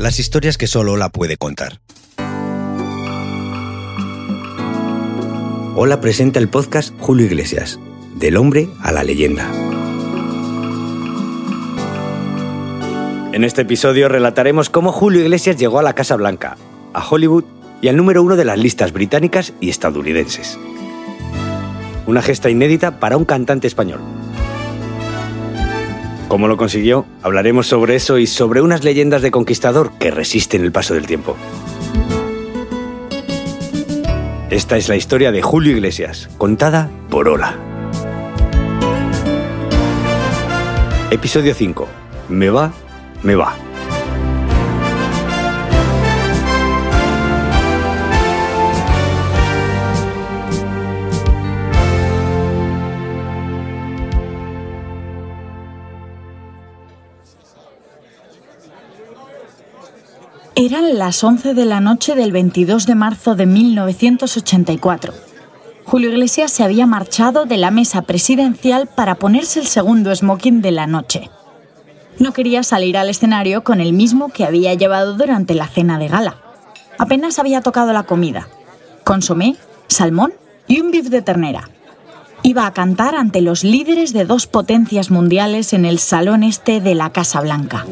Las historias que solo la puede contar. Hola presenta el podcast Julio Iglesias, del hombre a la leyenda. En este episodio relataremos cómo Julio Iglesias llegó a la Casa Blanca, a Hollywood y al número uno de las listas británicas y estadounidenses. Una gesta inédita para un cantante español. ¿Cómo lo consiguió? Hablaremos sobre eso y sobre unas leyendas de conquistador que resisten el paso del tiempo. Esta es la historia de Julio Iglesias, contada por Ola. Episodio 5. Me va, me va. Eran las 11 de la noche del 22 de marzo de 1984. Julio Iglesias se había marchado de la mesa presidencial para ponerse el segundo smoking de la noche. No quería salir al escenario con el mismo que había llevado durante la cena de gala. Apenas había tocado la comida. Consomé, salmón y un bif de ternera. Iba a cantar ante los líderes de dos potencias mundiales en el salón este de la Casa Blanca.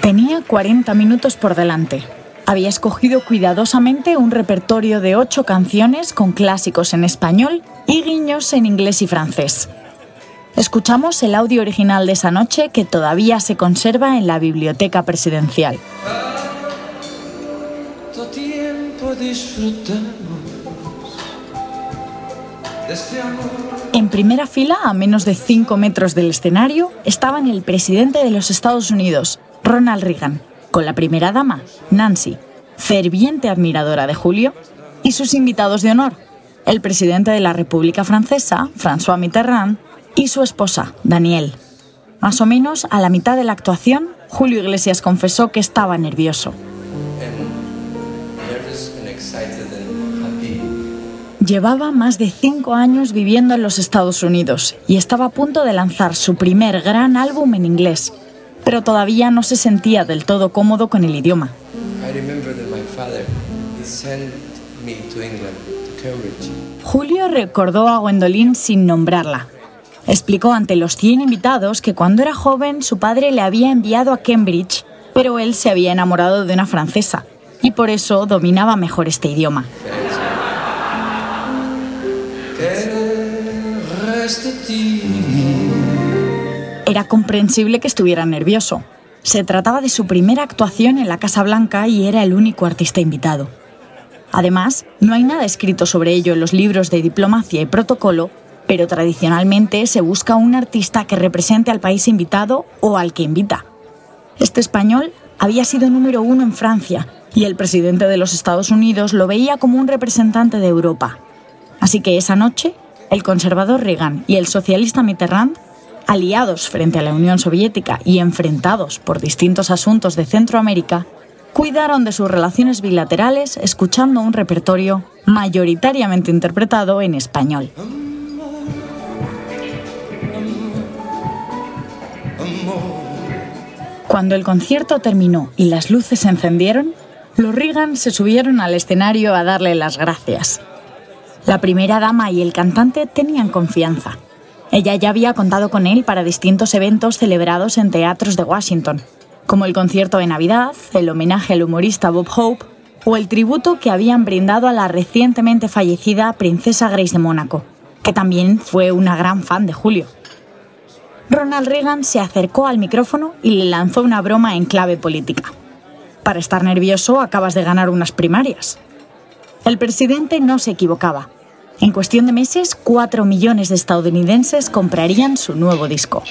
Tenía 40 minutos por delante. Había escogido cuidadosamente un repertorio de ocho canciones con clásicos en español y guiños en inglés y francés. Escuchamos el audio original de esa noche que todavía se conserva en la biblioteca presidencial. En primera fila, a menos de 5 metros del escenario, estaban el presidente de los Estados Unidos, Ronald Reagan, con la primera dama, Nancy, ferviente admiradora de Julio, y sus invitados de honor, el presidente de la República Francesa, François Mitterrand, y su esposa, Danielle. Más o menos a la mitad de la actuación, Julio Iglesias confesó que estaba nervioso. Llevaba más de cinco años viviendo en los Estados Unidos y estaba a punto de lanzar su primer gran álbum en inglés, pero todavía no se sentía del todo cómodo con el idioma. Julio recordó a Gwendolyn sin nombrarla. Explicó ante los 100 invitados que cuando era joven su padre le había enviado a Cambridge, pero él se había enamorado de una francesa y por eso dominaba mejor este idioma. Era comprensible que estuviera nervioso. Se trataba de su primera actuación en la Casa Blanca y era el único artista invitado. Además, no hay nada escrito sobre ello en los libros de diplomacia y protocolo, pero tradicionalmente se busca un artista que represente al país invitado o al que invita. Este español había sido número uno en Francia y el presidente de los Estados Unidos lo veía como un representante de Europa. Así que esa noche, el conservador Reagan y el socialista Mitterrand, aliados frente a la Unión Soviética y enfrentados por distintos asuntos de Centroamérica, cuidaron de sus relaciones bilaterales escuchando un repertorio mayoritariamente interpretado en español. Cuando el concierto terminó y las luces se encendieron, los Reagan se subieron al escenario a darle las gracias. La primera dama y el cantante tenían confianza. Ella ya había contado con él para distintos eventos celebrados en teatros de Washington, como el concierto de Navidad, el homenaje al humorista Bob Hope o el tributo que habían brindado a la recientemente fallecida princesa Grace de Mónaco, que también fue una gran fan de Julio. Ronald Reagan se acercó al micrófono y le lanzó una broma en clave política. Para estar nervioso acabas de ganar unas primarias. El presidente no se equivocaba. En cuestión de meses, 4 millones de estadounidenses comprarían su nuevo disco.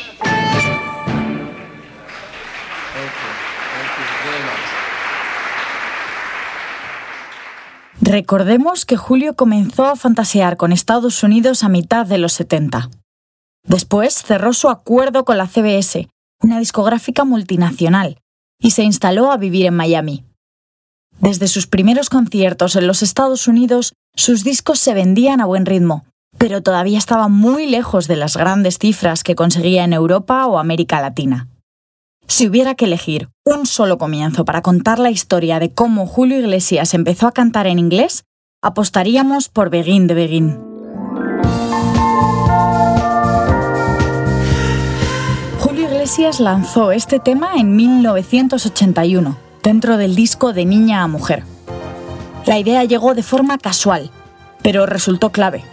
Recordemos que Julio comenzó a fantasear con Estados Unidos a mitad de los 70. Después cerró su acuerdo con la CBS, una discográfica multinacional, y se instaló a vivir en Miami. Desde sus primeros conciertos en los Estados Unidos, sus discos se vendían a buen ritmo, pero todavía estaba muy lejos de las grandes cifras que conseguía en Europa o América Latina. Si hubiera que elegir un solo comienzo para contar la historia de cómo Julio Iglesias empezó a cantar en inglés, apostaríamos por Begin de Begin. Julio Iglesias lanzó este tema en 1981, dentro del disco De Niña a Mujer. La idea llegó de forma casual, pero resultó clave.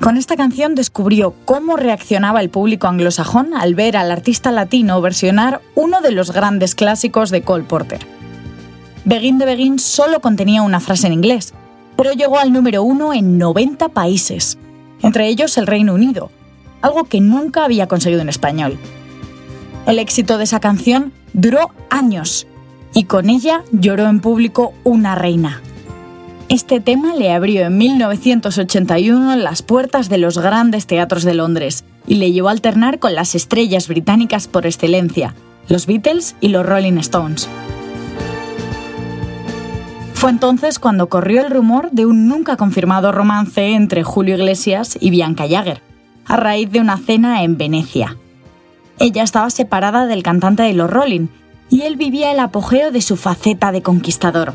Con esta canción descubrió cómo reaccionaba el público anglosajón al ver al artista latino versionar uno de los grandes clásicos de Cole Porter. Begin de Begin solo contenía una frase en inglés, pero llegó al número uno en 90 países, entre ellos el Reino Unido, algo que nunca había conseguido en español. El éxito de esa canción duró años y con ella lloró en público una reina, este tema le abrió en 1981 las puertas de los grandes teatros de Londres y le llevó a alternar con las estrellas británicas por excelencia, los Beatles y los Rolling Stones. Fue entonces cuando corrió el rumor de un nunca confirmado romance entre Julio Iglesias y Bianca Jagger, a raíz de una cena en Venecia. Ella estaba separada del cantante de los Rolling y él vivía el apogeo de su faceta de conquistador.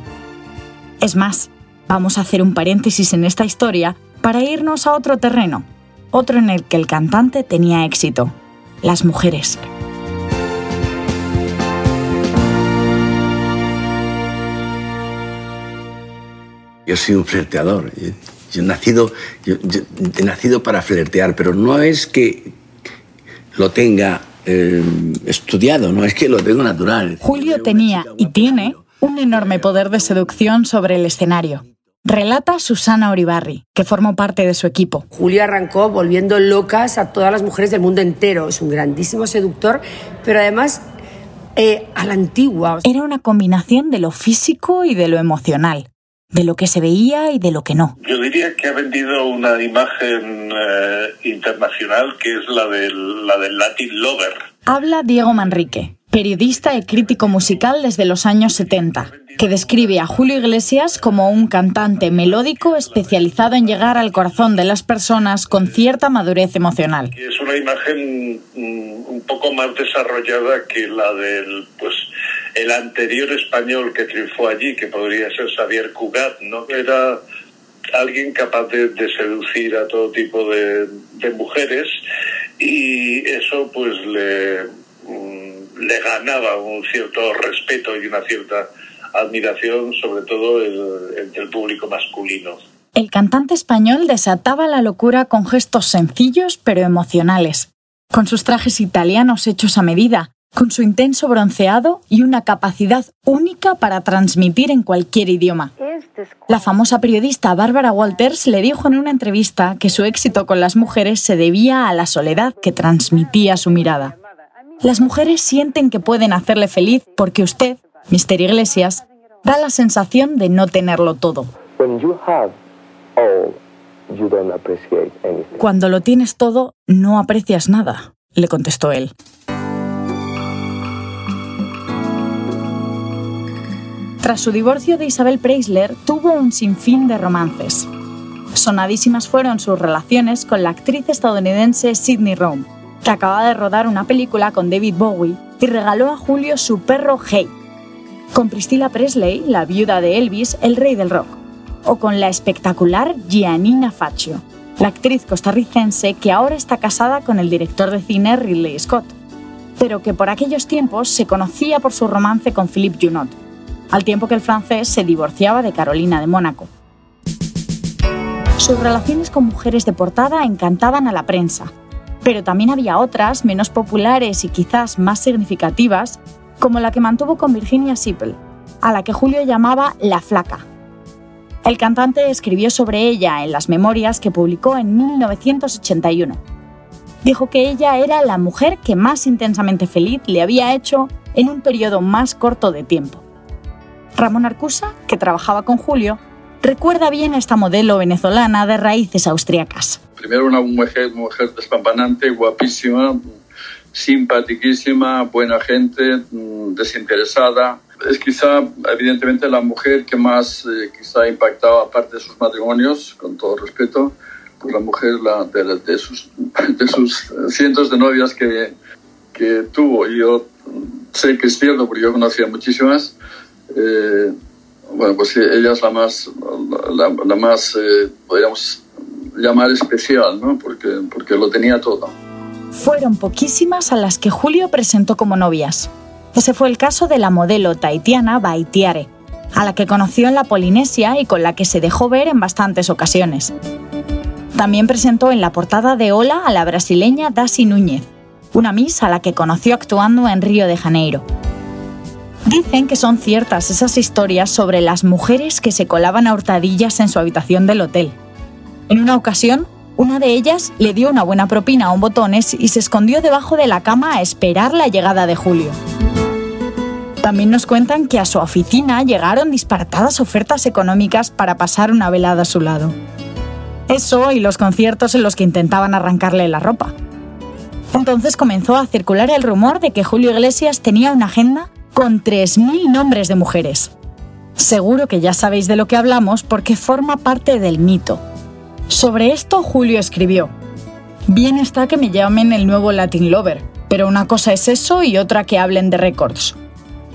Es más, Vamos a hacer un paréntesis en esta historia para irnos a otro terreno, otro en el que el cantante tenía éxito, las mujeres. Yo soy un flirteador. Yo, he, nacido, he nacido para flirtear, pero no es que lo tenga eh, estudiado, no es que lo tengo natural. Julio tenía y tiene un enorme poder de seducción sobre el escenario. Relata Susana Oribarri, que formó parte de su equipo. Julio arrancó volviendo locas a todas las mujeres del mundo entero. Es un grandísimo seductor, pero además eh, a la antigua. Era una combinación de lo físico y de lo emocional, de lo que se veía y de lo que no. Yo diría que ha vendido una imagen eh, internacional que es la del, la del Latin Lover. Habla Diego Manrique, periodista y crítico musical desde los años 70 que describe a Julio Iglesias como un cantante melódico especializado en llegar al corazón de las personas con cierta madurez emocional. Es una imagen mm, un poco más desarrollada que la del pues el anterior español que triunfó allí, que podría ser Xavier Cugat, ¿no? Era alguien capaz de, seducir a todo tipo de, mujeres y eso pues le, mm, le ganaba un cierto respeto y una cierta admiración, sobre todo entre el público masculino. El cantante español desataba la locura con gestos sencillos pero emocionales, con sus trajes italianos hechos a medida, con su intenso bronceado y una capacidad única para transmitir en cualquier idioma. La famosa periodista Bárbara Walters le dijo en una entrevista que su éxito con las mujeres se debía a la soledad que transmitía su mirada. Las mujeres sienten que pueden hacerle feliz porque usted, Mister Iglesias, da la sensación de no tenerlo todo. Cuando lo tienes todo, no aprecias nada, le contestó él. Tras su divorcio de Isabel Preisler, tuvo un sinfín de romances. Sonadísimas fueron sus relaciones con la actriz estadounidense Sidney Rome, que acaba de rodar una película con David Bowie y regaló a Julio su perro Hey, con Priscilla Presley, la viuda de Elvis, el rey del rock, o con la espectacular Giannina Faccio, la actriz costarricense que ahora está casada con el director de cine Ridley Scott, pero que por aquellos tiempos se conocía por su romance con Philippe Junot, al tiempo que el francés se divorciaba de Carolina de Mónaco. Sus relaciones con mujeres de portada encantaban a la prensa, pero también había otras, menos populares y quizás más significativas, como la que mantuvo con Virginia Sippel, a la que Julio llamaba La Flaca. El cantante escribió sobre ella en las memorias que publicó en 1981. Dijo que ella era la mujer que más intensamente feliz le había hecho en un periodo más corto de tiempo. Ramón Arcusa, que trabajaba con Julio, recuerda bien a esta modelo venezolana de raíces austriacas. Primero una mujer, mujer despampanante, guapísima, simpaticísima, buena gente, mm, desinteresada. Es quizá, evidentemente, la mujer que más eh, quizá ha impactado, aparte de sus matrimonios, con todo respeto, pues la mujer la, de, sus, de sus cientos de novias que, que tuvo. Y yo sé que es cierto, porque yo conocía muchísimas. Eh, bueno, pues ella es la más, la, más eh, podríamos llamar especial, ¿no? Porque, porque lo tenía todo. Fueron poquísimas a las que Julio presentó como novias. Ese fue el caso de la modelo taitiana Baitiare, a la que conoció en la Polinesia y con la que se dejó ver en bastantes ocasiones. También presentó en la portada de Hola a la brasileña Dasi Núñez, una Miss a la que conoció actuando en Río de Janeiro. Dicen que son ciertas esas historias sobre las mujeres que se colaban a hurtadillas en su habitación del hotel. En una ocasión, una de ellas le dio una buena propina a un botones y se escondió debajo de la cama a esperar la llegada de Julio. También nos cuentan que a su oficina llegaron disparatadas ofertas económicas para pasar una velada a su lado. Eso y los conciertos en los que intentaban arrancarle la ropa. Entonces comenzó a circular el rumor de que Julio Iglesias tenía una agenda con 3.000 nombres de mujeres. Seguro que ya sabéis de lo que hablamos porque forma parte del mito. Sobre esto Julio escribió, Bien está que me llamen el nuevo Latin Lover, pero una cosa es eso y otra que hablen de récords.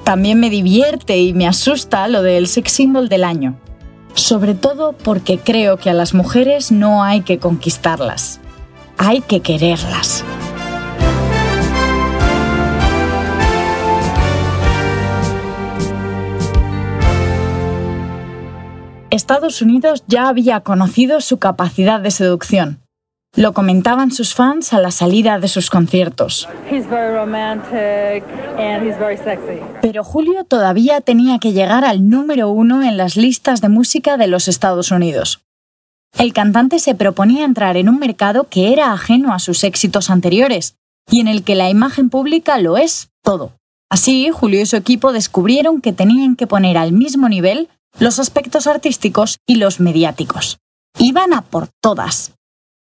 También me divierte y me asusta lo del sex symbol del año. Sobre todo porque creo que a las mujeres no hay que conquistarlas, hay que quererlas. Estados Unidos ya había conocido su capacidad de seducción. Lo comentaban sus fans a la salida de sus conciertos. Pero Julio todavía tenía que llegar al número uno en las listas de música de los Estados Unidos. El cantante se proponía entrar en un mercado que era ajeno a sus éxitos anteriores y en el que la imagen pública lo es todo. Así, Julio y su equipo descubrieron que tenían que poner al mismo nivel los aspectos artísticos y los mediáticos. Iban a por todas.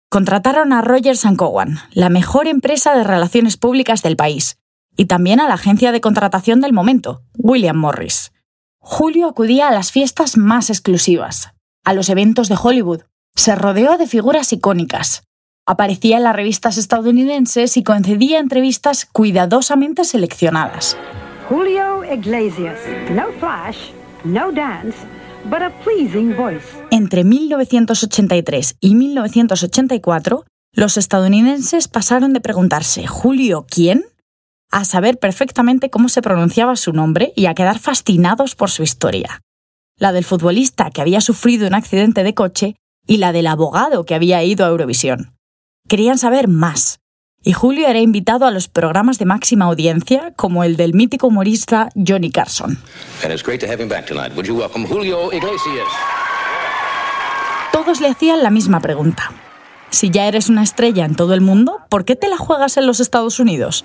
Contrataron a Rogers Cowan, la mejor empresa de relaciones públicas del país, y también a la agencia de contratación del momento, William Morris. Julio acudía a las fiestas más exclusivas, a los eventos de Hollywood, se rodeó de figuras icónicas, aparecía en las revistas estadounidenses y concedía entrevistas cuidadosamente seleccionadas. Julio Iglesias, no flash, no dance, but a pleasing voice. Entre 1983 y 1984, los estadounidenses pasaron de preguntarse ¿Julio quién? a saber perfectamente cómo se pronunciaba su nombre y a quedar fascinados por su historia. La del futbolista que había sufrido un accidente de coche y la del abogado que había ido a Eurovisión. Querían saber más, y Julio era invitado a los programas de máxima audiencia como el del mítico humorista Johnny Carson. Todos le hacían la misma pregunta. Si ya eres una estrella en todo el mundo, ¿por qué te la juegas en los Estados Unidos?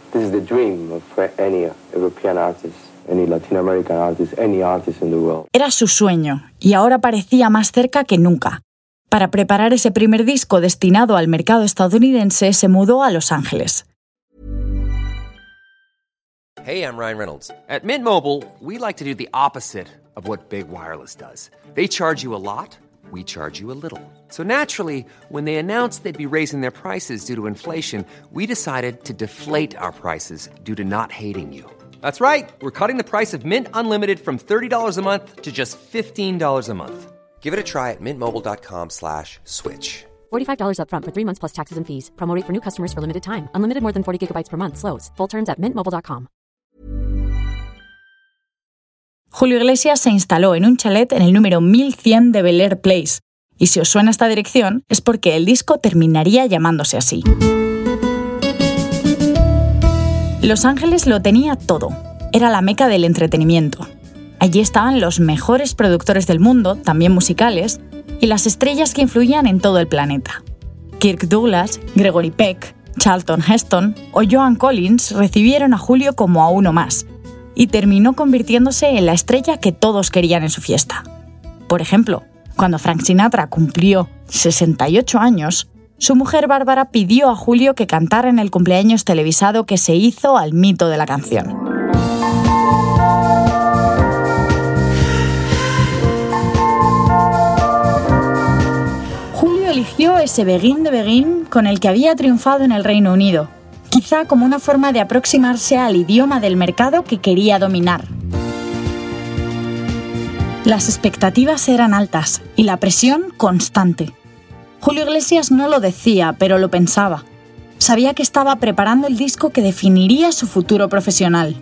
Era su sueño y ahora parecía más cerca que nunca. Para preparar ese primer disco destinado al mercado estadounidense, se mudó a Los Ángeles. Hey, I'm Ryan Reynolds. At Mint Mobile, we like to do the opposite of what Big Wireless does. They charge you a lot, we charge you a little. So naturally, when they announced they'd be raising their prices due to inflation, we decided to deflate our prices due to not hating you. That's right. We're cutting the price of Mint Unlimited from $30 a month to just $15 a month. Give it a try at mintmobile.com slash switch. $45 upfront for three months plus taxes and fees. Promo for new customers for limited time. Unlimited more than 40 gigabytes per month. Slows. Full terms at mintmobile.com. Julio Iglesias se instaló en un chalet en el número 1100 de Bel Air Place. Y si os suena esta dirección, es porque el disco terminaría llamándose así. Los Ángeles lo tenía todo. Era la meca del entretenimiento Allí estaban los mejores productores del mundo, también musicales, y las estrellas que influían en todo el planeta. Kirk Douglas, Gregory Peck, Charlton Heston o Joan Collins recibieron a Julio como a uno más, y terminó convirtiéndose en la estrella que todos querían en su fiesta. Por ejemplo, cuando Frank Sinatra cumplió 68 años, su mujer Bárbara pidió a Julio que cantara en el cumpleaños televisado que se hizo al mito de la canción. Eligió ese Begin de Begin con el que había triunfado en el Reino Unido, quizá como una forma de aproximarse al idioma del mercado que quería dominar. Las expectativas eran altas y la presión constante. Julio Iglesias no lo decía, pero lo pensaba. Sabía que estaba preparando el disco que definiría su futuro profesional.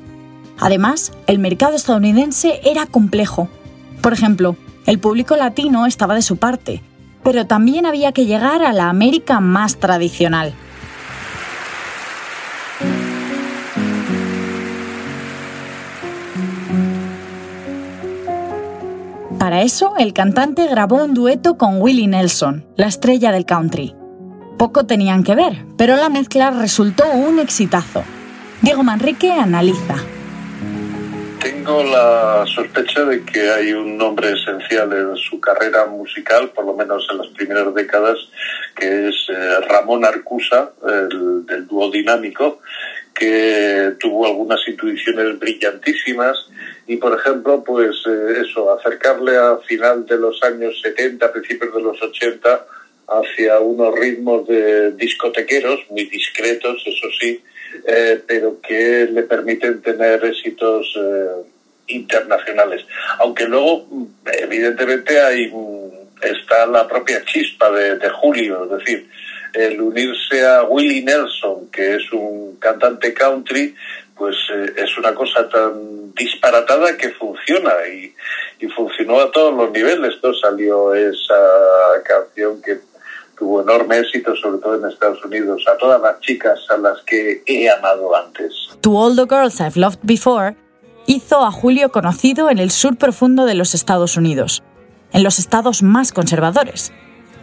Además, el mercado estadounidense era complejo. Por ejemplo, el público latino estaba de su parte, pero también había que llegar a la América más tradicional. Para eso, el cantante grabó un dueto con Willie Nelson, la estrella del country. Poco tenían que ver, pero la mezcla resultó un exitazo. Diego Manrique analiza. Tengo la sospecha de que hay un nombre esencial en su carrera musical, por lo menos en las primeras décadas, que es eh, Ramón Arcusa, el, del dúo dinámico, que tuvo algunas intuiciones brillantísimas y por ejemplo pues eh, eso acercarle a final de los años 70 principios de los 80 hacia unos ritmos de discotequeros muy discretos eso sí eh, pero que le permiten tener éxitos eh, internacionales aunque luego evidentemente hay está la propia chispa de, Julio es decir el unirse a Willie Nelson, que es un cantante country, pues eh, es una cosa tan disparatada que funciona y, funcionó a todos los niveles. Salió esa canción que tuvo enorme éxito, sobre todo en Estados Unidos, a todas las chicas a las que he amado antes. To All the Girls I've Loved Before hizo a Julio conocido en el sur profundo de los Estados Unidos, en los estados más conservadores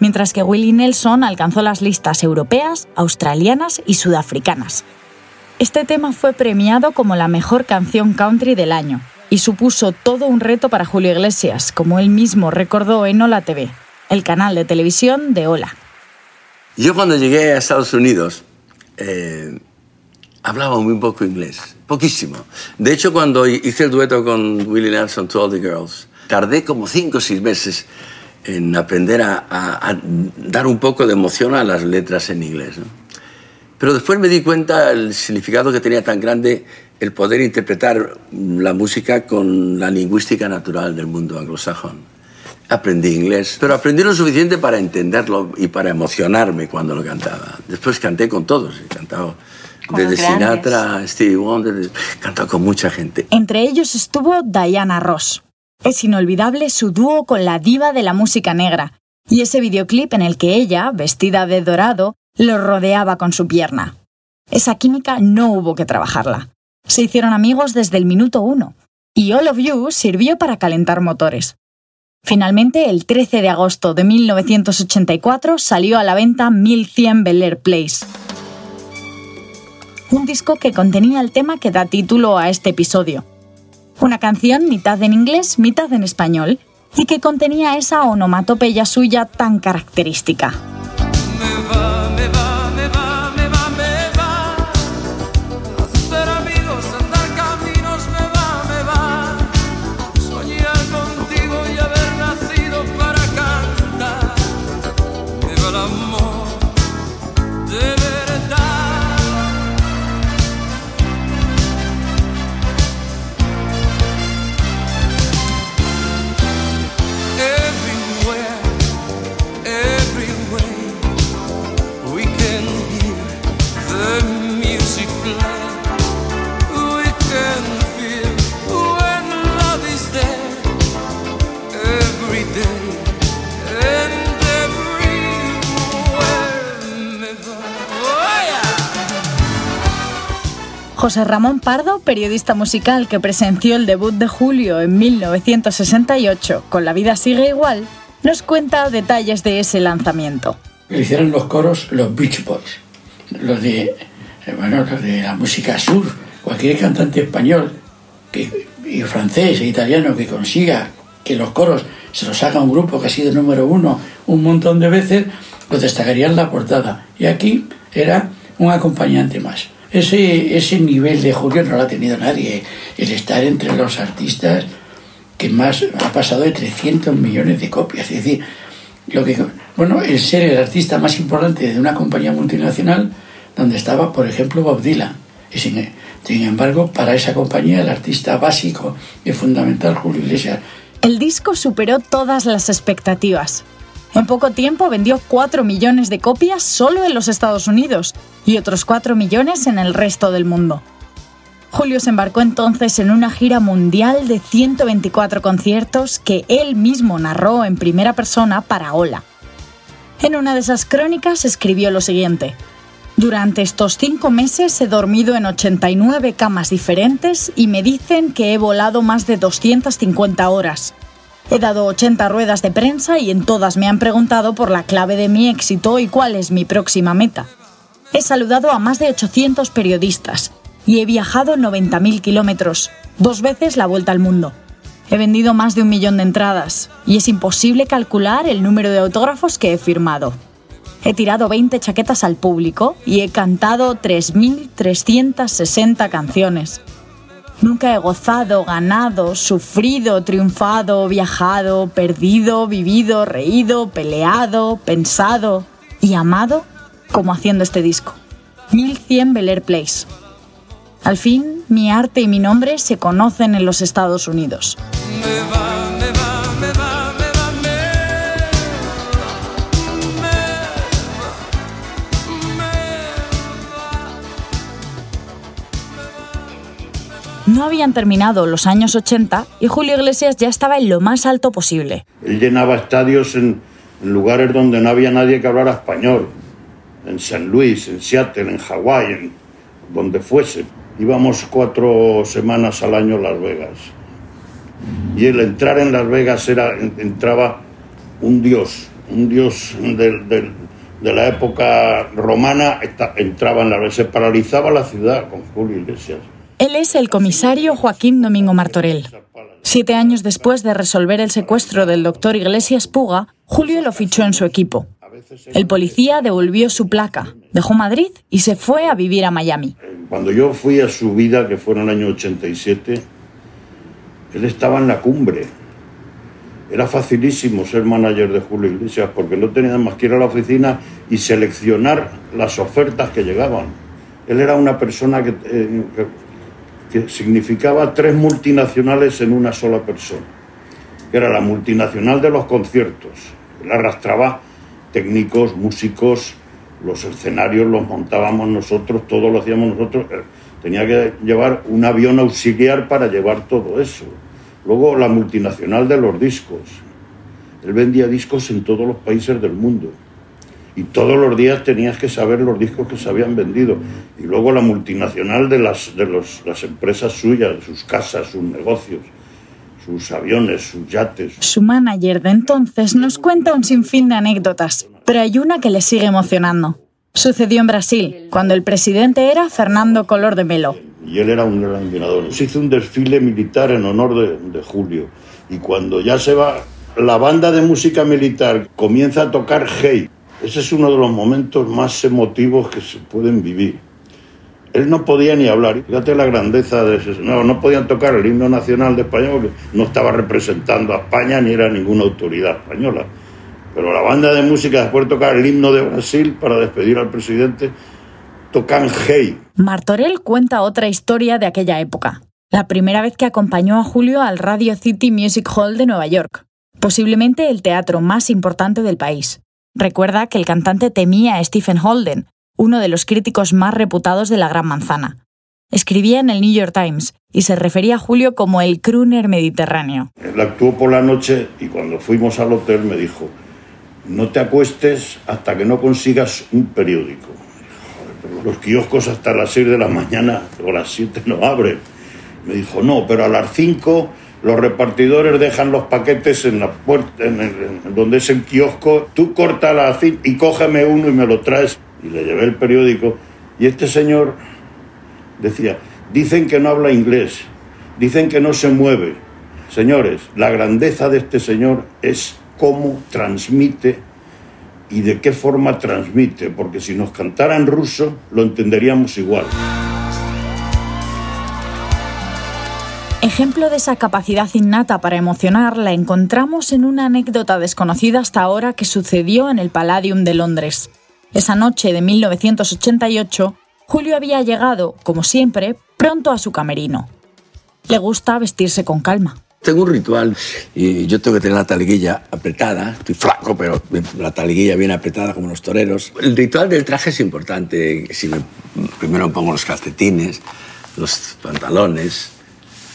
mientras que Willie Nelson alcanzó las listas europeas, australianas y sudafricanas. Este tema fue premiado como la mejor canción country del año y supuso todo un reto para Julio Iglesias, como él mismo recordó en Hola TV, el canal de televisión de Hola. Yo cuando llegué a Estados Unidos eh, hablaba muy poco inglés, poquísimo. De hecho, cuando hice el dueto con Willie Nelson, To All the Girls, tardé como cinco o seis meses en aprender a, dar un poco de emoción a las letras en inglés. Pero después me di cuenta el significado que tenía tan grande el poder interpretar la música con la lingüística natural del mundo anglosajón. Aprendí inglés, pero aprendí lo suficiente para entenderlo y para emocionarme cuando lo cantaba. Después canté con todos, he cantado desde Sinatra, Stevie Wonder, he cantado con mucha gente. Entre ellos estuvo Diana Ross. Es inolvidable su dúo con la diva de la música negra, y ese videoclip en el que ella, vestida de dorado, lo rodeaba con su pierna. Esa química no hubo que trabajarla. Se hicieron amigos desde el minuto uno, y All of You sirvió para calentar motores. Finalmente, el 13 de agosto de 1984 salió a la venta 1100 Bel Air Place. Un disco que contenía el tema que da título a este episodio, una canción mitad en inglés, mitad en español, y que contenía esa onomatopeya suya tan característica. José Ramón Pardo, periodista musical que presenció el debut de Julio en 1968 con La vida sigue igual, nos cuenta detalles de ese lanzamiento. Hicieron los coros los Beach Boys, los de bueno, los de la música sur, cualquier cantante español que, y francés e italiano que consiga que los coros se los haga un grupo que ha sido número uno un montón de veces, pues destacarían la portada. Y aquí era un acompañante más. Ese, ese nivel de Julio no lo ha tenido nadie. El estar entre los artistas que más ha pasado de 300 millones de copias. Es decir, lo que, bueno, el ser el artista más importante de una compañía multinacional donde estaba, por ejemplo, Bob Dylan. Y sin, embargo, para esa compañía, el artista básico y fundamental, Julio Iglesias. El disco superó todas las expectativas. En poco tiempo vendió 4 millones de copias solo en los Estados Unidos y otros 4 millones en el resto del mundo. Julio se embarcó entonces en una gira mundial de 124 conciertos que él mismo narró en primera persona para Hola. En una de esas crónicas escribió lo siguiente. Durante estos cinco meses he dormido en 89 camas diferentes y me dicen que he volado más de 250 horas. He dado 80 ruedas de prensa y en todas me han preguntado por la clave de mi éxito y cuál es mi próxima meta. He saludado a más de 800 periodistas y he viajado 90.000 kilómetros, dos veces la vuelta al mundo. He vendido más de un millón de entradas y es imposible calcular el número de autógrafos que he firmado. He tirado 20 chaquetas al público y he cantado 3.360 canciones. Nunca he gozado, ganado, sufrido, triunfado, viajado, perdido, vivido, reído, peleado, pensado y amado como haciendo este disco. 1100 Bel Air Place. Al fin, mi arte y mi nombre se conocen en los Estados Unidos. No habían terminado los años 80 y Julio Iglesias ya estaba en lo más alto posible. Él llenaba estadios en, lugares donde no había nadie que hablara español, en San Luis, en Seattle, en Hawái, en donde fuese. Íbamos cuatro semanas al año a Las Vegas. Y el entrar en Las Vegas era, entraba un dios, un dios de la época romana, entraba en Vegas, se paralizaba la ciudad con Julio Iglesias. Él es el comisario Joaquín Domingo Martorell. Siete años después de resolver el secuestro del doctor Iglesias Puga, Julio lo fichó en su equipo. El policía devolvió su placa, dejó Madrid y se fue a vivir a Miami. Cuando yo fui a su vida, que fue en el año 87, él estaba en la cumbre. Era facilísimo ser manager de Julio Iglesias porque no tenía más que ir a la oficina y seleccionar las ofertas que llegaban. Él era una persona que, eh, que significaba tres multinacionales en una sola persona, que era la multinacional de los conciertos. Él arrastraba técnicos, músicos, los escenarios los montábamos nosotros, todo lo hacíamos nosotros. Tenía que llevar un avión auxiliar para llevar todo eso. Luego la multinacional de los discos. Él vendía discos en todos los países del mundo y todos los días tenías que saber los discos que se habían vendido. Y luego la multinacional de las, de las empresas suyas, sus casas, sus negocios, sus aviones, sus yates. Su manager de entonces nos cuenta un sinfín de anécdotas, pero hay una que le sigue emocionando. Sucedió en Brasil, cuando el presidente era Fernando Color de Melo. Y él era un gran admirador. Se hizo un desfile militar en honor de, de Julio. Y cuando ya se va, la banda de música militar comienza a tocar Hey ese es uno de los momentos más emotivos que se pueden vivir. Él no podía ni hablar. Fíjate la grandeza de ese. No, no podían tocar el himno nacional de España porque no estaba representando a España ni era ninguna autoridad española. Pero la banda de música, después de tocar el himno de Brasil para despedir al presidente, tocan Hey. Martorell cuenta otra historia de aquella época. La primera vez que acompañó a Julio al Radio City Music Hall de Nueva York, posiblemente el teatro más importante del país. Recuerda que el cantante temía a Stephen Holden, uno de los críticos más reputados de la Gran Manzana. Escribía en el New York Times y se refería a Julio como el crooner mediterráneo. Él actuó por la noche y cuando fuimos al hotel me dijo, no te acuestes hasta que no consigas un periódico. los kioscos hasta las 6 de la mañana o las 7 no abren. Me dijo, no, pero a las 5 los repartidores dejan los paquetes en la puerta, en, donde es el kiosco, tú corta la cinta y cógeme uno y me lo traes. Y le llevé el periódico. Y este señor decía, dicen que no habla inglés, dicen que no se mueve. Señores, la grandeza de este señor es cómo transmite y de qué forma transmite, porque si nos cantara en ruso lo entenderíamos igual. Ejemplo de esa capacidad innata para emocionar la encontramos en una anécdota desconocida hasta ahora que sucedió en el Palladium de Londres. Esa noche de 1988, Julio había llegado, como siempre, pronto a su camerino. Le gusta vestirse con calma. Tengo un ritual y yo tengo que tener la taliguilla apretada. Estoy flaco, pero la taliguilla bien apretada como los toreros. El ritual del traje es importante. Si me- primero me pongo los calcetines, los pantalones,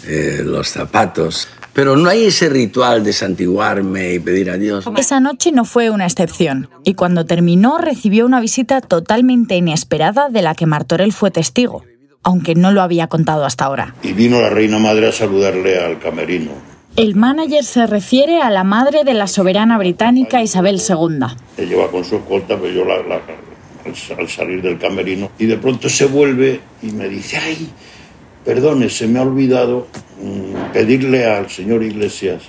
eh, los zapatos. Pero no hay ese ritual de santiguarme y pedir a Dios. Esa noche no fue una excepción, y cuando terminó recibió una visita totalmente inesperada de la que Martorell fue testigo, aunque no lo había contado hasta ahora. Y vino la reina madre a saludarle al camerino. El manager se refiere a la madre de la soberana británica Isabel II. Ella va con su escolta, pero yo la- la- al salir del camerino. Y de pronto se vuelve y me dice, ay, perdone, se me ha olvidado mm, pedirle al señor Iglesias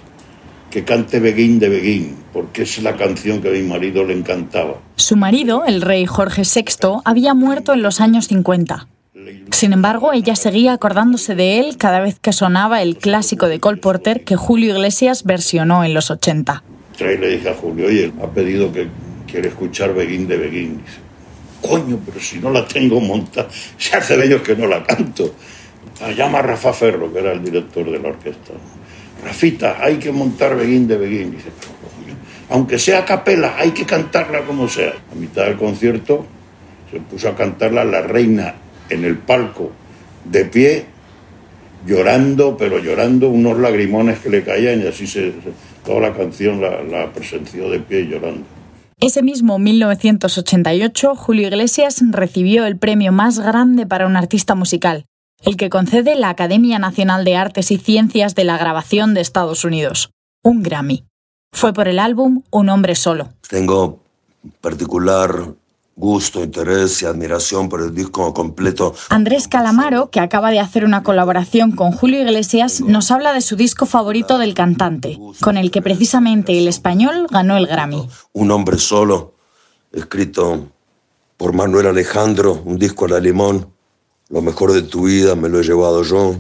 que cante Beguín de Beguín, porque es la canción que a mi marido le encantaba. Su marido, el rey Jorge VI, había muerto en los años 50. Sin embargo, ella seguía acordándose de él cada vez que sonaba el clásico de Cole Porter que Julio Iglesias versionó en los 80. Entonces le dije a Julio, oye, ha pedido que quiere escuchar Beguín de Beguín. Dice, coño, pero si no la tengo montada, se hace de ellos que no la canto. Ah, Llama Rafa Ferro, que era el director de la orquesta. Rafita, hay que montar Beguín de Beguín. Dice, aunque sea capela, hay que cantarla como sea. A mitad del concierto se puso a cantarla la reina en el palco, de pie, llorando, pero llorando, unos lagrimones que le caían y así se- toda la canción la, la presenció de pie llorando. Ese mismo 1988, Julio Iglesias recibió el premio más grande para un artista musical, el que concede la Academia Nacional de Artes y Ciencias de la Grabación de Estados Unidos, un Grammy. Fue por el álbum Un hombre solo. Tengo particular gusto, interés y admiración por el disco completo. Andrés Calamaro, que acaba de hacer una colaboración con Julio Iglesias, nos habla de su disco favorito del cantante, con el que precisamente el español ganó el Grammy. Un hombre solo, escrito por Manuel Alejandro, un disco a la limón. Lo mejor de tu vida me lo he llevado yo.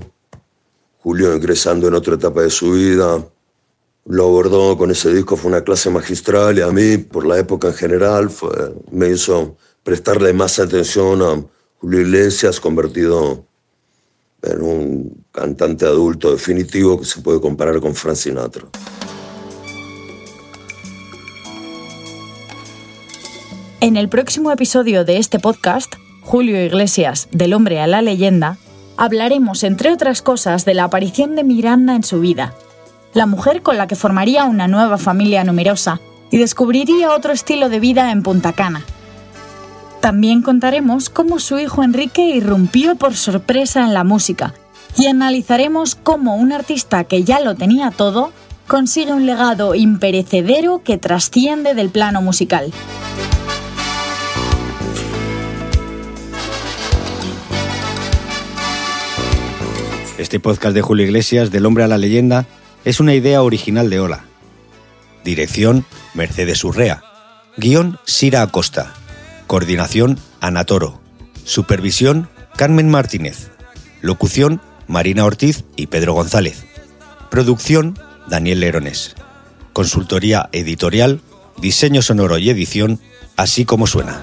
Julio ingresando en otra etapa de su vida. Lo abordó con ese disco, fue una clase magistral y a mí, por la época en general, me hizo prestarle más atención a Julio Iglesias, convertido en un cantante adulto definitivo que se puede comparar con Frank Sinatra. En el próximo episodio de este podcast, Julio Iglesias, del hombre a la leyenda, hablaremos, entre otras cosas, de la aparición de Miranda en su vida, la mujer con la que formaría una nueva familia numerosa y descubriría otro estilo de vida en Punta Cana. También contaremos cómo su hijo Enrique irrumpió por sorpresa en la música y analizaremos cómo un artista que ya lo tenía todo consigue un legado imperecedero que trasciende del plano musical. Este podcast de Julio Iglesias, Del hombre a la leyenda, es una idea original de Ola. Dirección, Mercedes Urrea. Guión, Sira Acosta. Coordinación, Ana Toro. Supervisión, Carmen Martínez. Locución, Marina Ortiz y Pedro González. Producción, Daniel Lerones. Consultoría editorial, diseño sonoro y edición, así como suena.